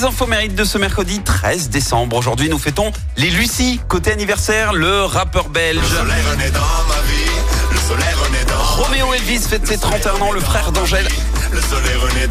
Les infos mérites de ce mercredi 13 décembre. Aujourd'hui, nous fêtons les Lucie. Côté anniversaire, le rappeur belge. Roméo Elvis fête ses 31 ans, le frère d'Angèle.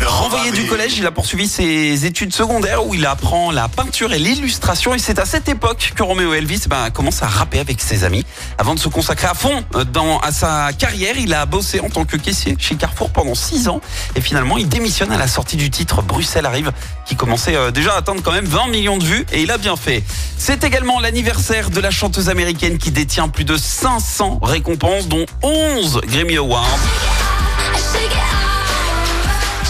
Renvoyé du collège, il a poursuivi ses études secondaires où il apprend la peinture et l'illustration. Et c'est à cette époque que Roméo Elvis ben, commence à rapper avec ses amis. Avant de se consacrer à fond euh, dans, à sa carrière, il a bossé en tant que caissier chez Carrefour pendant 6 ans. Et finalement, il démissionne à la sortie du titre Bruxelles arrive, qui commençait euh, déjà à atteindre quand même 20 millions de vues. Et il a bien fait. C'est également l'anniversaire de la chanteuse américaine qui détient plus de 500 récompenses, dont 11 Grammy Awards.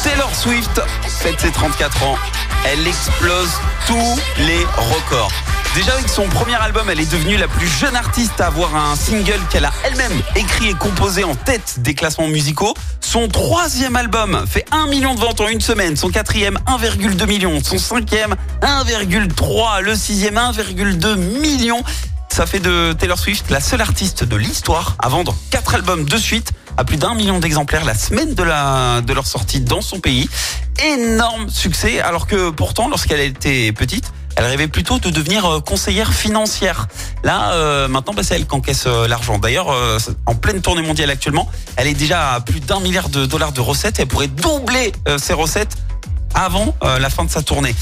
Taylor Swift fête ses 34 ans. Elle explose tous les records. Déjà avec son premier album, elle est devenue la plus jeune artiste à avoir un single qu'elle a elle-même écrit et composé en tête des classements musicaux. Son troisième album fait 1 million de ventes en une semaine. Son quatrième, 1,2 million. Son cinquième, 1,3. Le sixième, 1,2 million. Ça fait de Taylor Swift la seule artiste de l'histoire à vendre quatre albums de suite à plus d'un million d'exemplaires la semaine de, de leur sortie dans son pays. Énorme succès, alors que pourtant, lorsqu'elle était petite, elle rêvait plutôt de devenir euh, conseillère financière. Là, euh, maintenant, bah, c'est elle qui encaisse euh, l'argent. D'ailleurs, en pleine tournée mondiale actuellement, elle est déjà à plus d'un milliard de dollars de recettes. Elle pourrait doubler ses recettes avant la fin de sa tournée.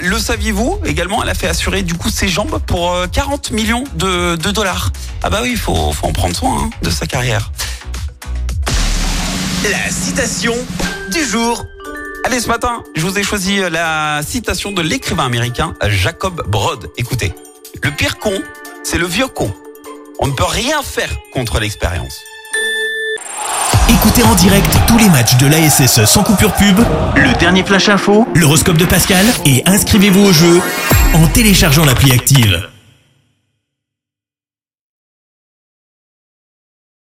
le saviez-vous également Elle a fait assurer du coup ses jambes pour 40 millions de, dollars. Ah bah oui, il faut, faut en prendre soin hein, de sa carrière. La citation du jour. Allez, ce matin, je vous ai choisi la citation de l'écrivain américain Jacob Broad. Écoutez, le pire con, c'est le vieux con. On ne peut rien faire contre l'expérience. Écoutez en direct tous les matchs de l'ASSE sans coupure pub, le dernier flash info, l'horoscope de Pascal et inscrivez-vous au jeu en téléchargeant l'appli active.